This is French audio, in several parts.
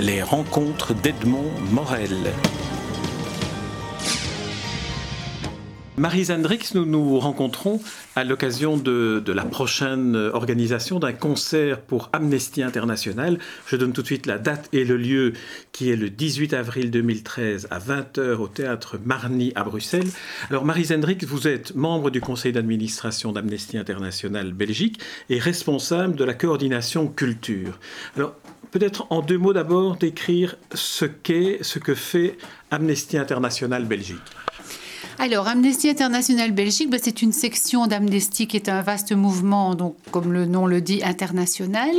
les rencontres d'Edmond Morel. Marie Zandrix, nous nous rencontrons à l'occasion de, la prochaine organisation d'un concert pour Amnesty International. Je donne tout de suite la date et le lieu qui est le 18 avril 2013 à 20h au théâtre Marny à Bruxelles. Alors Marie Zendrix, vous êtes membre du conseil d'administration d'Amnesty International Belgique et responsable de la coordination culture. Alors peut-être en deux mots d'abord décrire ce qu'est, ce que fait Amnesty International Belgique. Alors, Amnesty International Belgique, ben, c'est une section d'Amnesty qui est un vaste mouvement, donc comme le nom le dit, international.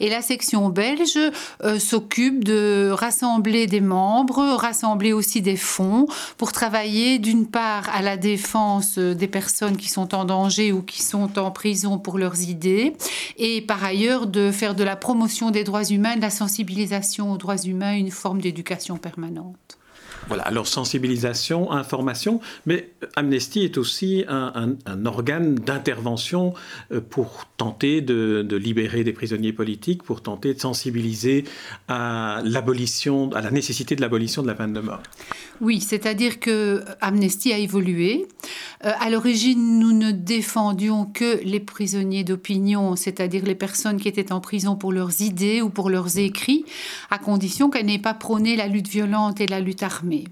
Et la section belge euh, s'occupe de rassembler des membres, rassembler aussi des fonds pour travailler d'une part à la défense des personnes qui sont en danger ou qui sont en prison pour leurs idées, et par ailleurs de faire de la promotion des droits humains, de la sensibilisation aux droits humains, une forme d'éducation permanente. Voilà, alors sensibilisation, information, mais Amnesty est aussi un, organe d'intervention euh, pour tenter de, libérer des prisonniers politiques, pour tenter de sensibiliser à l'abolition, à la nécessité de l'abolition de la peine de mort. Oui, c'est-à-dire que Amnesty a évolué. Euh, à l'origine, nous ne défendions que les prisonniers d'opinion, c'est-à-dire les personnes qui étaient en prison pour leurs idées ou pour leurs écrits, à condition qu'elles n'aient pas prôné la lutte violente et la lutte armée. autonomie.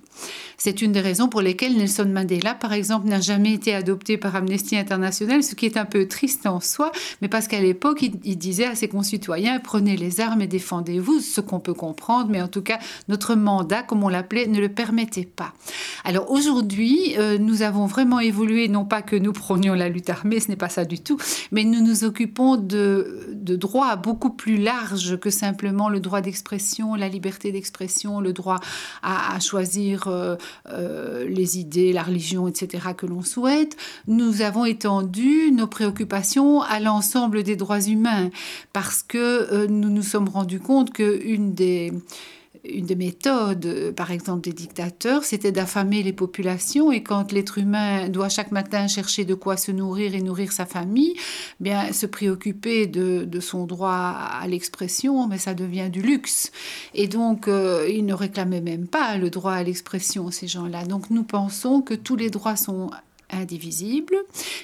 C'est une des raisons pour lesquelles Nelson Mandela, par exemple, n'a jamais été adopté par Amnesty International, ce qui est un peu triste en soi, mais parce qu'à l'époque, il, disait à ses concitoyens, prenez les armes et défendez-vous, ce qu'on peut comprendre, mais en tout cas, notre mandat, comme on l'appelait, ne le permettait pas. Alors aujourd'hui, euh, nous avons vraiment évolué, non pas que nous prenions la lutte armée, ce n'est pas ça du tout, mais nous nous occupons de, de droits beaucoup plus larges que simplement le droit d'expression, la liberté d'expression, le droit à, choisir euh, euh, les idées, la religion, etc., que l'on souhaite. Nous avons étendu nos préoccupations à l'ensemble des droits humains parce que nous nous sommes rendus compte qu'une des une des méthodes, par exemple, des dictateurs, c'était d'affamer les populations. Et quand l'être humain doit chaque matin chercher de quoi se nourrir et nourrir sa famille, bien se préoccuper de, son droit à l'expression, mais ça devient du luxe. Et donc, euh, ils ne réclamaient même pas le droit à l'expression, ces gens-là. Donc, nous pensons que tous les droits sont indivisibles,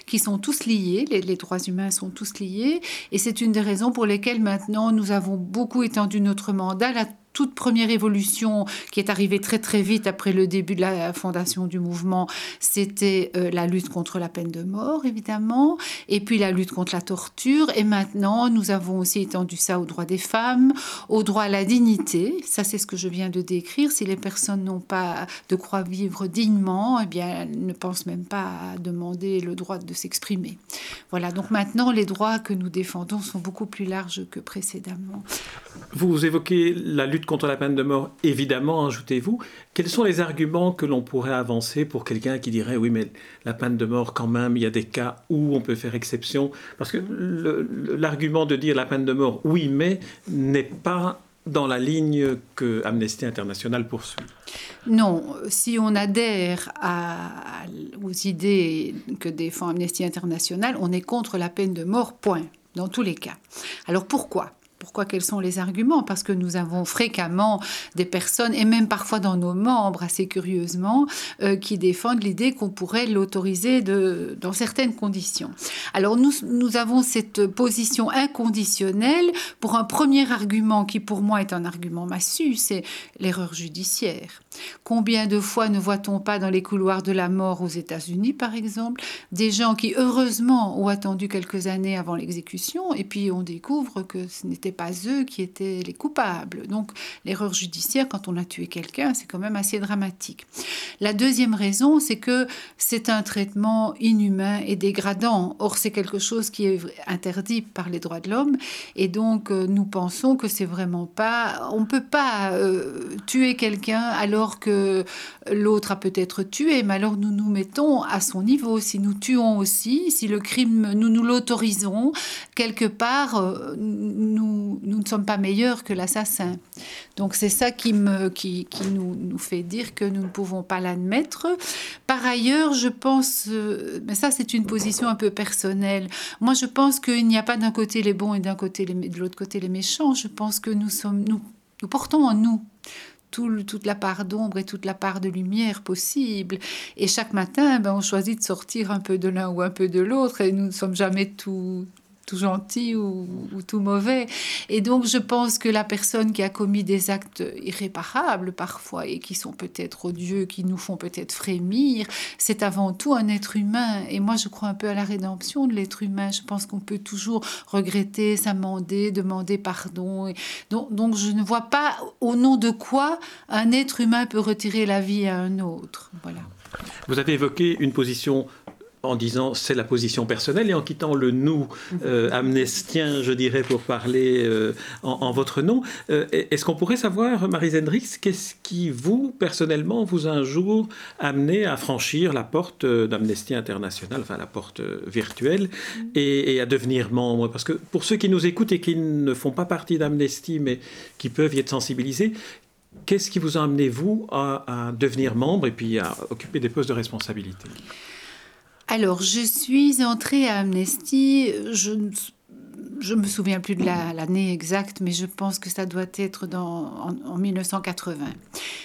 qui sont tous liés, les, droits humains sont tous liés, et c'est une des raisons pour lesquelles maintenant nous avons beaucoup étendu notre mandat. Toute première évolution qui est arrivée très très vite après le début de la fondation du mouvement, c'était euh, la lutte contre la peine de mort, évidemment, et puis la lutte contre la torture. Et maintenant, nous avons aussi étendu ça aux droits des femmes, au droit à la dignité. Ça, c'est ce que je viens de décrire. Si les personnes n'ont pas de quoi vivre dignement, eh bien, elles ne pensent même pas à demander le droit de s'exprimer. Voilà, donc maintenant, les droits que nous défendons sont beaucoup plus larges que précédemment. Vous évoquez la lutte contre la peine de mort, évidemment, ajoutez-vous. Quels sont les arguments que l'on pourrait avancer pour quelqu'un qui dirait oui, mais la peine de mort, quand même, il y a des cas où on peut faire exception? Parce que l'argument de dire la peine de mort, oui, mais n'est pas dans la ligne que Amnesty International poursuit. Non, si on adhère aux idées que défend Amnesty International, on est contre la peine de mort, point, dans tous les cas. Alors pourquoi? Pourquoi Quels sont les arguments Parce que nous avons fréquemment des personnes, et même parfois dans nos membres, assez curieusement, euh, qui défendent l'idée qu'on pourrait l'autoriser dans certaines conditions. Alors nous, nous avons cette position inconditionnelle pour un premier argument qui pour moi est un argument massu, c'est l'erreur judiciaire. Combien de fois ne voit-on pas dans les couloirs de la mort aux États-Unis, par exemple, des gens qui, heureusement, ont attendu quelques années avant l'exécution, et puis on découvre que ce n'était pas eux qui étaient les coupables. Donc l'erreur judiciaire, quand on a tué quelqu'un, c'est quand même assez dramatique. La deuxième raison, c'est que c'est un traitement inhumain et dégradant. Or, c'est quelque chose qui est interdit par les droits de l'homme, et donc euh, nous pensons que c'est vraiment pas... On ne peut pas euh, tuer quelqu'un alors que l'autre a peut-être tué, mais alors nous nous mettons à son niveau. Si nous tuons aussi, si le crime, nous nous l'autorisons, quelque part, euh, nous, nous, ne sommes pas meilleurs que l'assassin. Donc c'est ça qui, me, qui, qui nous, nous, fait dire que nous ne pouvons pas l'admettre. Par ailleurs, je pense, euh, mais ça c'est une position un peu personnelle, moi je pense qu'il n'y a pas d'un côté les bons et d'un côté les, de l'autre côté les méchants. Je pense que nous sommes, nous Nous portons en nous toute la part d'ombre et toute la part de lumière possible. Et chaque matin, ben, on choisit de sortir un peu de l'un ou un peu de l'autre et nous ne sommes jamais tout, tout gentil ou, tout mauvais. Et donc, je pense que la personne qui a commis des actes irréparables parfois et qui sont peut-être odieux, qui nous font peut-être frémir, c'est avant tout un être humain. Et moi, je crois un peu à la rédemption de l'être humain. Je pense qu'on peut toujours regretter, s'amender, demander pardon. donc, donc, je ne vois pas au nom de quoi un être humain peut retirer la vie à un autre. Voilà. Vous avez évoqué une position en disant c'est la position personnelle et en quittant le nous euh, amnestien, je dirais, pour parler euh, en, votre nom. Euh, est-ce qu'on pourrait savoir, Marie Hendrix, qu'est-ce qui, vous, personnellement, vous a un jour amené à franchir la porte d'Amnesty International, enfin la porte virtuelle, et, à devenir membre? Parce que pour ceux qui nous écoutent et qui ne font pas partie d'Amnesty, mais qui peuvent y être sensibilisés, qu'est-ce qui vous a amené, vous, à, à devenir membre et puis à occuper des postes de responsabilité? Alors, je suis entrée à Amnesty, je ne me souviens plus de l'année exacte, mais je pense que ça doit être en, 1980.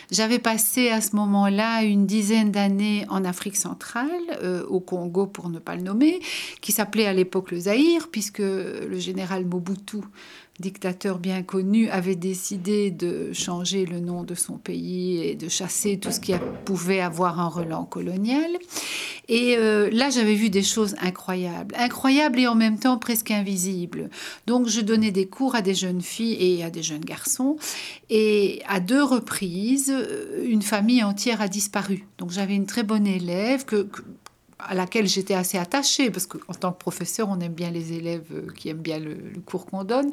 J'avais passé à ce moment-là une dizaine d'années en Afrique centrale, euh, au Congo pour ne pas le nommer, qui s'appelait à l'époque le Zaïre, puisque le général Mobutu dictateur bien connu, avait décidé de changer le nom de son pays et de chasser tout ce qui pouvait avoir un relent colonial. Et euh, là, j'avais vu des choses incroyables, incroyables et en même temps presque invisibles. Donc, je donnais des cours à des jeunes filles et à des jeunes garçons. Et à deux reprises, une famille entière a disparu. Donc, j'avais une très bonne élève que à laquelle j'étais assez attachée, parce qu'en tant que professeur, on aime bien les élèves euh, qui aiment bien le, cours qu'on donne.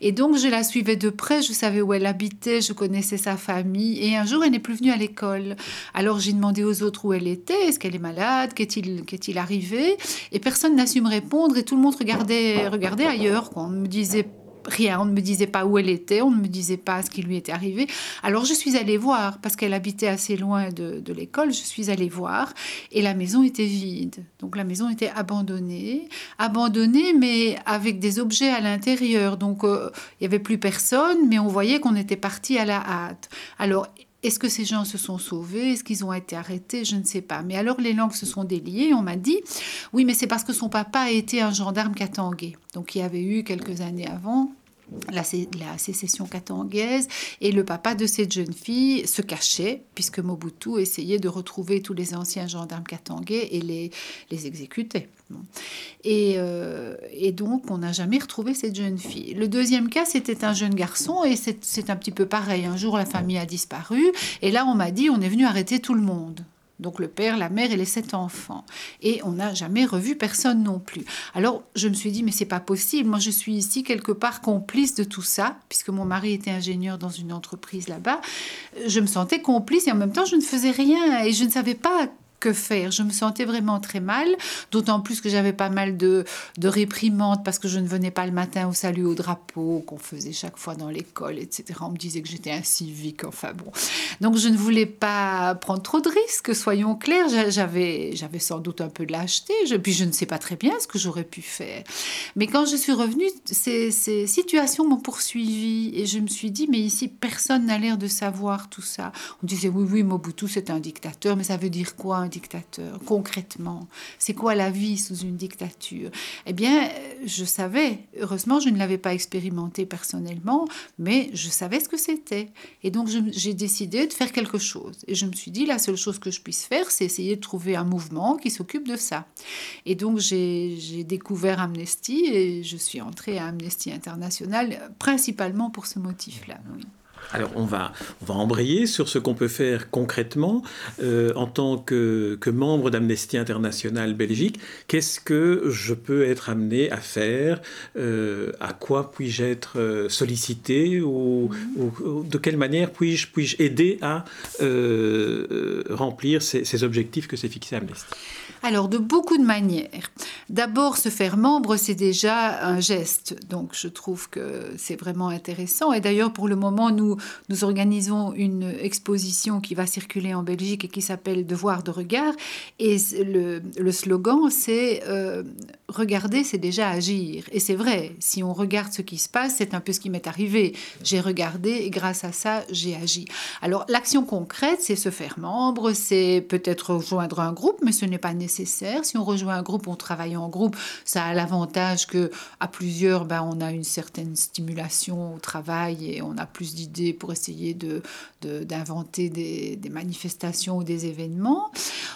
Et donc, je la suivais de près, je savais où elle habitait, je connaissais sa famille. Et un jour, elle n'est plus venue à l'école. Alors, j'ai demandé aux autres où elle était, est-ce qu'elle est malade, qu'est-il, arrivé? Et personne n'a su me répondre, et tout le monde regardait, regardait ailleurs. Quoi. On me disait rien, on ne me disait pas où elle était, on ne me disait pas ce qui lui était arrivé. Alors je suis allée voir, parce qu'elle habitait assez loin de, l'école, je suis allée voir, et la maison était vide. Donc la maison était abandonnée, abandonnée, mais avec des objets à l'intérieur. Donc euh, il n'y avait plus personne, mais on voyait qu'on était parti à la hâte. Alors est-ce que ces gens se sont sauvés? Est-ce qu'ils ont été arrêtés? Je ne sais pas. Mais alors les langues se sont déliées. On m'a dit, oui, mais c'est parce que son papa a été un gendarme katangais. Donc il y avait eu quelques années avant la, sécession katangaise et le papa de cette jeune fille se cachait puisque Mobutu essayait de retrouver tous les anciens gendarmes katangais et les, les exécutait. Et, euh, et, donc on n'a jamais retrouvé cette jeune fille. Le deuxième cas, c'était un jeune garçon et c'est un petit peu pareil. Un jour, la famille a disparu et là, on m'a dit, on est venu arrêter tout le monde. Donc le père, la mère et les sept enfants. Et on n'a jamais revu personne non plus. Alors je me suis dit, mais c'est pas possible. Moi, je suis ici quelque part complice de tout ça, puisque mon mari était ingénieur dans une entreprise là-bas. Je me sentais complice et en même temps, je ne faisais rien et je ne savais pas que faire. Je me sentais vraiment très mal, d'autant plus que j'avais pas mal de, de parce que je ne venais pas le matin au salut au drapeau qu'on faisait chaque fois dans l'école, etc. On me disait que j'étais un civique, enfin bon. Donc je ne voulais pas prendre trop de risques, soyons clairs. J'avais, j'avais sans doute un peu de lâcheté, je, puis je ne sais pas très bien ce que j'aurais pu faire. Mais quand je suis revenue, ces, ces situations m'ont poursuivi et je me suis dit, mais ici, personne n'a l'air de savoir tout ça. On disait, oui, oui, Mobutu, c'est un dictateur, mais ça veut dire quoi un dictateur concrètement? C'est quoi la vie sous une dictature? Eh bien, je savais, heureusement, je ne l'avais pas expérimenté personnellement, mais je savais ce que c'était. Et donc, j'ai décidé de faire quelque chose. Et je me suis dit, la seule chose que je puisse faire, c'est essayer de trouver un mouvement qui s'occupe de ça. Et donc, j'ai découvert Amnesty et je suis entrée à Amnesty International principalement pour ce motif-là. Alors on va, on va embrayer sur ce qu'on peut faire concrètement euh, en tant que, membre d'Amnesty International Belgique. Qu'est-ce que je peux être amené à faire euh, À quoi puis-je être euh, sollicité ou, de quelle manière puis-je puis aider à remplir ces, ces objectifs que s'est fixé Amnesty? Alors, de beaucoup de manières. D'abord, se faire membre, c'est déjà un geste. Donc, je trouve que c'est vraiment intéressant. Et d'ailleurs, pour le moment, nous, nous organisons une exposition qui va circuler en Belgique et qui s'appelle Devoir de regard. Et le, slogan, c'est euh, regarder, c'est déjà agir. Et c'est vrai, si on regarde ce qui se passe, c'est un peu ce qui m'est arrivé. J'ai regardé et grâce à ça, j'ai agi. Alors l'action concrète, c'est se faire membre, c'est peut-être rejoindre un groupe, mais ce n'est pas nécessaire. Si on rejoint un groupe, on travaille en groupe, ça a l'avantage que à plusieurs, ben, on a une certaine stimulation au travail et on a plus d'idées pour essayer de, d'inventer des, des manifestations ou des événements.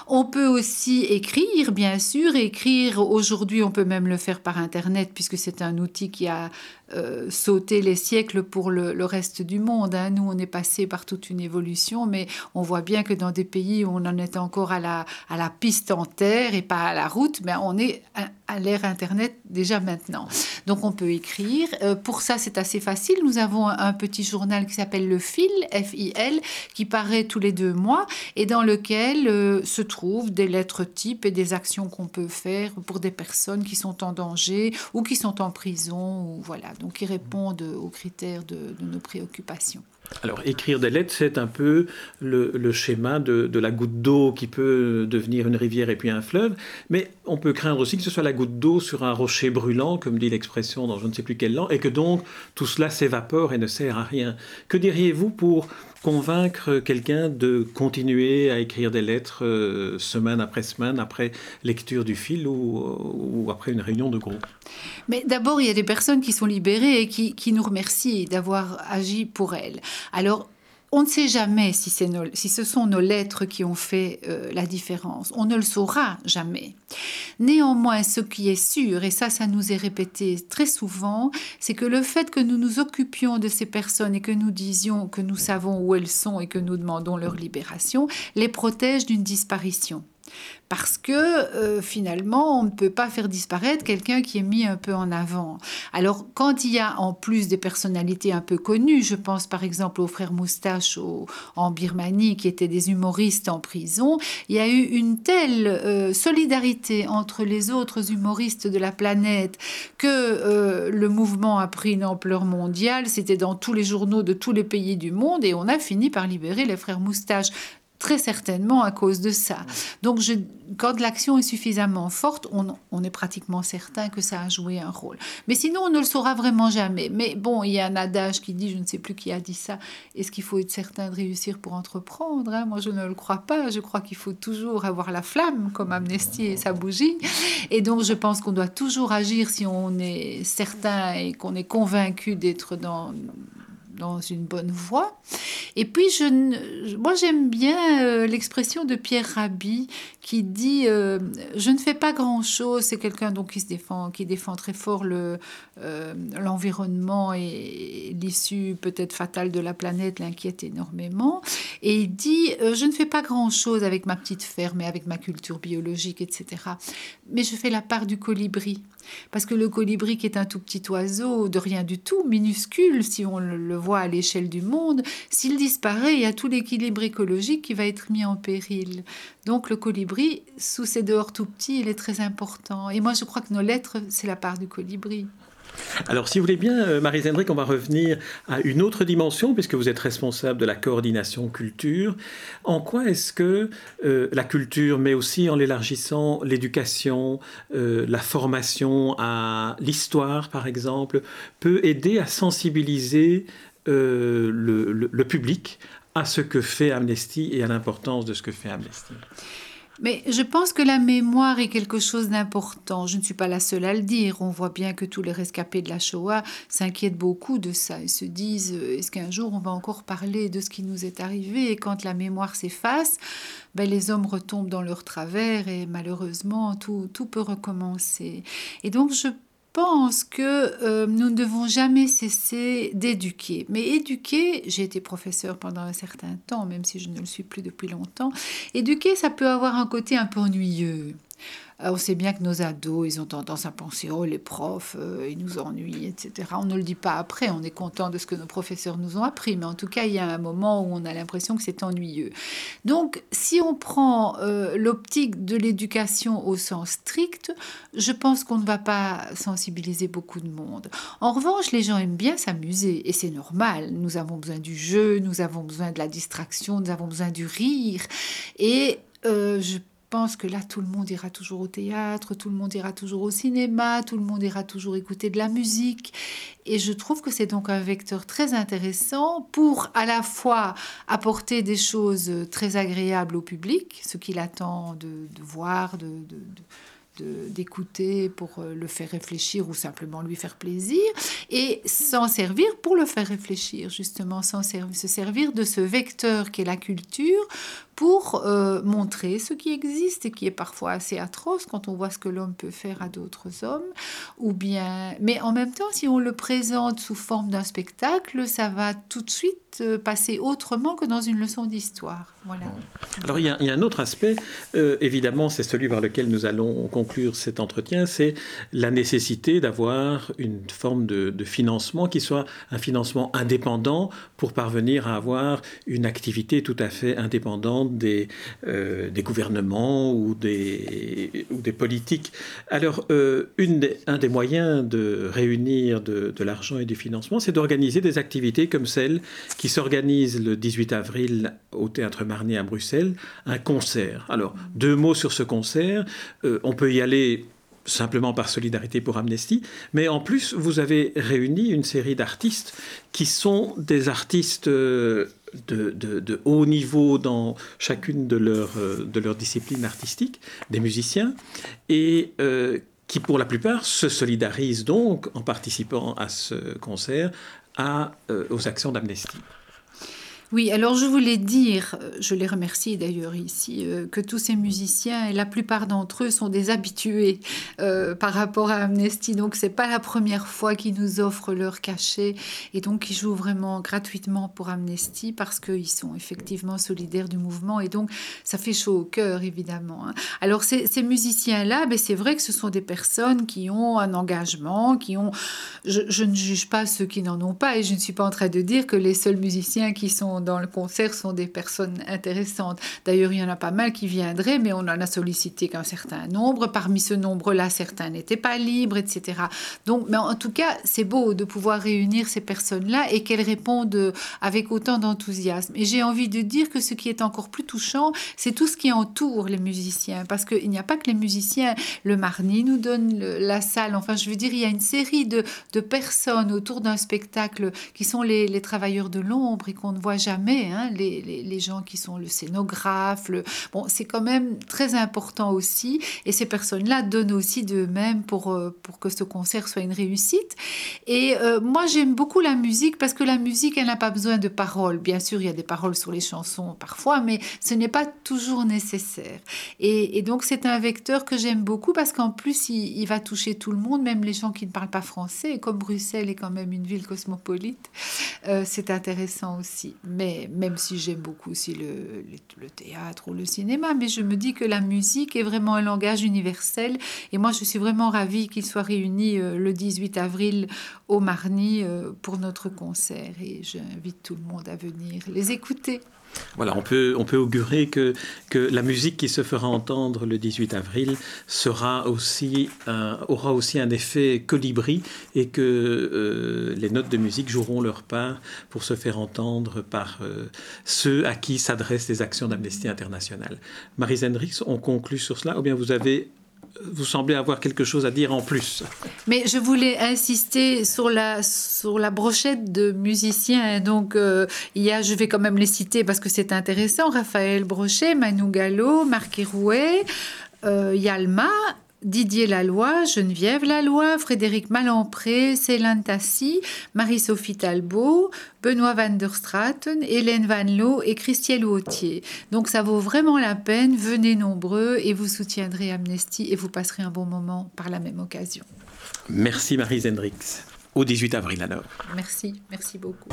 On peut aussi écrire, bien sûr, écrire aujourd'hui on peut même le faire par Internet, puisque c'est un outil qui a euh, sauté les siècles pour le, reste du monde. Hein. Nous, on est passé par toute une évolution, mais on voit bien que dans des pays où on en est encore à la, à la piste en terre et pas à la route, mais on est à, l'ère Internet déjà maintenant. Donc, on peut écrire. Euh, pour ça, c'est assez facile. Nous avons un, petit journal qui s'appelle Le Fil, F-I-L, qui paraît tous les deux mois et dans lequel euh, se trouvent des lettres types et des actions qu'on peut faire pour des personnes qui sont en danger ou qui sont en prison. Ou voilà donc qui répondent aux critères de, nos préoccupations. Alors, écrire des lettres, c'est un peu le, schéma de, la goutte d'eau qui peut devenir une rivière et puis un fleuve, mais on peut craindre aussi que ce soit la goutte d'eau sur un rocher brûlant, comme dit l'expression dans je ne sais plus quelle langue, et que donc tout cela s'évapore et ne sert à rien. Que diriez-vous pour convaincre quelqu'un de continuer à écrire des lettres euh, semaine après semaine, après lecture du fil ou, après une réunion de groupe? Mais d'abord, il y a des personnes qui sont libérées et qui, qui nous remercient d'avoir agi pour elles. Alors, on ne sait jamais si, ce sont nos lettres qui ont fait euh, la différence. On ne le saura jamais. Néanmoins, ce qui est sûr, et ça, ça nous est répété très souvent, c'est que le fait que nous nous occupions de ces personnes et que nous disions que nous savons où elles sont et que nous demandons leur libération, les protège d'une disparition parce que euh, finalement, on ne peut pas faire disparaître quelqu'un qui est mis un peu en avant. Alors, quand il y a en plus des personnalités un peu connues, je pense par exemple aux frères Moustache en Birmanie, qui étaient des humoristes en prison, il y a eu une telle euh, solidarité entre les autres humoristes de la planète que euh, le mouvement a pris une ampleur mondiale. C'était dans tous les journaux de tous les pays du monde et on a fini par libérer les frères Moustache très certainement à cause de ça. Donc, quand l'action est suffisamment forte, on, est pratiquement certain que ça a joué un rôle. Mais sinon, on ne le saura vraiment jamais. Mais bon, il y a un adage qui dit, je ne sais plus qui a dit ça, est-ce qu'il faut être certain de réussir pour entreprendre hein? Moi, je ne le crois pas. Je crois qu'il faut toujours avoir la flamme, comme Amnesty et sa bougie. Et donc, je pense qu'on doit toujours agir si on est certain et qu'on est convaincu d'être dans dans une bonne voie. Et puis, je, moi, j'aime bien euh, l'expression de Pierre Rabhi qui dit euh, Je ne fais pas grand-chose. C'est quelqu'un donc qui se défend, qui défend très fort le, euh, l'environnement et l'issue peut-être fatale de la planète l'inquiète énormément. Et il dit Je ne fais pas grand-chose avec ma petite ferme et avec ma culture biologique, etc. Mais je fais la part du colibri. Parce que le colibri, qui est un tout petit oiseau de rien du tout, minuscule si on le voit à l'échelle du monde, s'il disparaît, il y a tout l'équilibre écologique qui va être mis en péril. Donc le colibri, sous ses dehors tout petits, il est très important. Et moi, je crois que nos lettres, c'est la part du colibri. Alors, si vous voulez bien, euh, Marie Zendrick, on va revenir à une autre dimension, puisque vous êtes responsable de la coordination culture. En quoi est-ce que euh, la culture, mais aussi en l'élargissant, l'éducation, euh, la formation à l'histoire, par exemple, peut aider à sensibiliser le public à ce que fait Amnesty et à l'importance de ce que fait Amnesty? Mais je pense que la mémoire est quelque chose d'important. Je ne suis pas la seule à le dire. On voit bien que tous les rescapés de la Shoah s'inquiètent beaucoup de ça et se disent euh, est-ce qu'un jour on va encore parler de ce qui nous est arrivé? Et quand la mémoire s'efface, ben, les hommes retombent dans leur travers et malheureusement tout, tout peut recommencer. Et donc je pense que euh, nous ne devons jamais cesser d'éduquer. Mais éduquer, j'ai été professeur pendant un certain temps, même si je ne le suis plus depuis longtemps, éduquer, ça peut avoir un côté un peu ennuyeux. Euh, on sait bien que nos ados, ils ont tendance à penser, oh les profs, euh, ils nous ennuient, etc. On ne le dit pas après, on est content de ce que nos professeurs nous ont appris, mais en tout cas, il y a un moment où on a l'impression que c'est ennuyeux. Donc, si on prend euh, l'optique de l'éducation au sens strict, je pense qu'on ne va pas sensibiliser beaucoup de monde. En revanche, les gens aiment bien s'amuser, et c'est normal. Nous avons besoin du jeu, nous avons besoin de la distraction, nous avons besoin du rire, et je pense que là, tout le monde ira toujours au théâtre, tout le monde ira toujours au cinéma, tout le monde ira toujours écouter de la musique. Et je trouve que c'est donc un vecteur très intéressant pour à la fois apporter des choses très agréables au public, ce qu'il attend de, voir, de d'écouter pour euh, le faire réfléchir ou simplement lui faire plaisir, et s'en servir pour le faire réfléchir, justement, s'en se servir de ce vecteur qui est la culture pour euh, montrer ce qui existe et qui est parfois assez atroce quand on voit ce que l'homme peut faire à d'autres hommes, ou bien, mais en même temps, si on le présente sous forme d'un spectacle, ça va tout de suite euh, passer autrement que dans une leçon d'histoire. Voilà. Alors il y, a, un autre aspect, euh, évidemment, c'est celui par lequel nous allons conclure cet entretien, c'est la nécessité d'avoir une forme de, de financement qui soit un financement indépendant pour parvenir à avoir une activité tout à fait indépendante des, euh, des gouvernements ou des, ou des politiques. Alors, euh, une un des moyens de réunir de, de l'argent et du financement, c'est d'organiser des activités comme celle qui s'organise le 18 avril au Théâtre Marnier à Bruxelles, un concert. Alors, deux mots sur ce concert. Euh, on peut y aller simplement par solidarité pour Amnesty, mais en plus, vous avez réuni une série d'artistes qui sont des artistes de, haut niveau dans chacune de leurs euh, de leurs disciplines artistiques, des musiciens, et euh, qui pour la plupart se solidarisent donc en participant à ce concert à, euh, aux actions d'Amnesty. Oui, alors je voulais dire, euh, je les remercie d'ailleurs ici, euh, que tous ces musiciens, et la plupart d'entre eux sont des habitués euh, par rapport à Amnesty, donc c'est pas la première fois qu'ils nous offrent leur cachet, et donc ils jouent vraiment gratuitement pour Amnesty parce qu'ils sont effectivement solidaires du mouvement, et donc ça fait chaud au cœur évidemment. Hein. Alors ces, musiciens-là, ben, c'est vrai que ce sont des personnes qui ont un engagement, qui ont... Je ne juge pas ceux qui n'en ont pas, et je ne suis pas en train de dire que les seuls musiciens qui sont dans le concert sont des personnes intéressantes. D'ailleurs, il y en a pas mal qui viendraient, mais on en a sollicité qu'un certain nombre. Parmi ce nombre-là, certains n'étaient pas libres, etc. Donc, mais en tout cas, c'est beau de pouvoir réunir ces personnes-là et qu'elles répondent avec autant d'enthousiasme. Et j'ai envie de dire que ce qui est encore plus touchant, c'est tout ce qui entoure les musiciens, parce qu'il n'y a pas que les musiciens. Le Marni nous donne la salle. Enfin, je veux dire, il y a une série de, personnes autour d'un spectacle qui sont les, les travailleurs de l'ombre et qu'on ne voit jamais jamais, hein, les, gens qui sont le scénographe. Le... Bon, c'est quand même très important aussi. Et ces personnes-là donnent aussi d'eux-mêmes pour, euh, pour que ce concert soit une réussite. Et euh, moi, j'aime beaucoup la musique parce que la musique, elle n'a pas besoin de paroles. Bien sûr, il y a des paroles sur les chansons parfois, mais ce n'est pas toujours nécessaire. Et, donc, c'est un vecteur que j'aime beaucoup parce qu'en plus, il, il, va toucher tout le monde, même les gens qui ne parlent pas français. Et comme Bruxelles est quand même une ville cosmopolite, euh, c'est intéressant aussi mais même si j'aime beaucoup aussi le, le, théâtre ou le cinéma, mais je me dis que la musique est vraiment un langage universel. Et moi, je suis vraiment ravie qu'ils soient réunis euh, le 18 avril au Marny euh, pour notre concert. Et j'invite tout le monde à venir les écouter. Voilà, on peut, on peut augurer que, que la musique qui se fera entendre le 18 avril sera aussi, aura aussi un effet colibri et que euh, les notes de musique joueront leur part pour se faire entendre par euh, ceux à qui s'adressent les actions d'Amnesty International. Marie Hendricks, on conclut sur cela ou bien vous avez vous semblez avoir quelque chose à dire en plus? Mais je voulais insister sur la, sur la brochette de musiciens. Donc, euh, il y a, je vais quand même les citer parce que c'est intéressant, Raphaël Brochet, Manu Gallo, Marc Hérouet, euh, Yalma, Didier Laloy, Geneviève Laloy, Frédéric Malampré, Céline Tassi, Marie-Sophie Talbot, Benoît van der Straten, Hélène Van Loo et Christielle Hautier. Donc ça vaut vraiment la peine, venez nombreux et vous soutiendrez Amnesty et vous passerez un bon moment par la même occasion. Merci Marie Zendrix. Au 18 avril alors. Merci, merci beaucoup.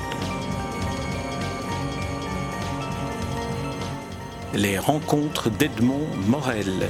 Les rencontres d'Edmond Morel.